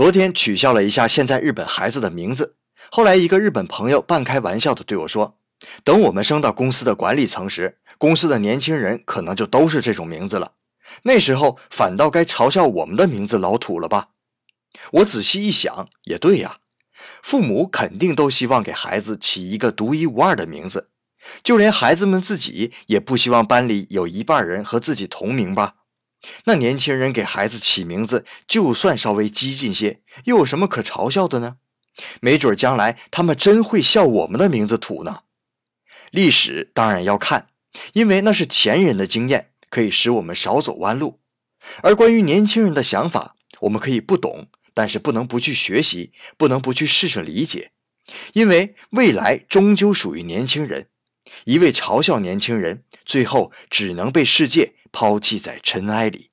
昨天取笑了一下现在日本孩子的名字，后来一个日本朋友半开玩笑的对我说：“等我们升到公司的管理层时，公司的年轻人可能就都是这种名字了。那时候反倒该嘲笑我们的名字老土了吧？”我仔细一想，也对呀，父母肯定都希望给孩子起一个独一无二的名字，就连孩子们自己也不希望班里有一半人和自己同名吧。那年轻人给孩子起名字，就算稍微激进些，又有什么可嘲笑的呢？没准将来他们真会笑我们的名字土呢。历史当然要看，因为那是前人的经验，可以使我们少走弯路。而关于年轻人的想法，我们可以不懂，但是不能不去学习，不能不去试着理解，因为未来终究属于年轻人。一味嘲笑年轻人，最后只能被世界。抛弃在尘埃里。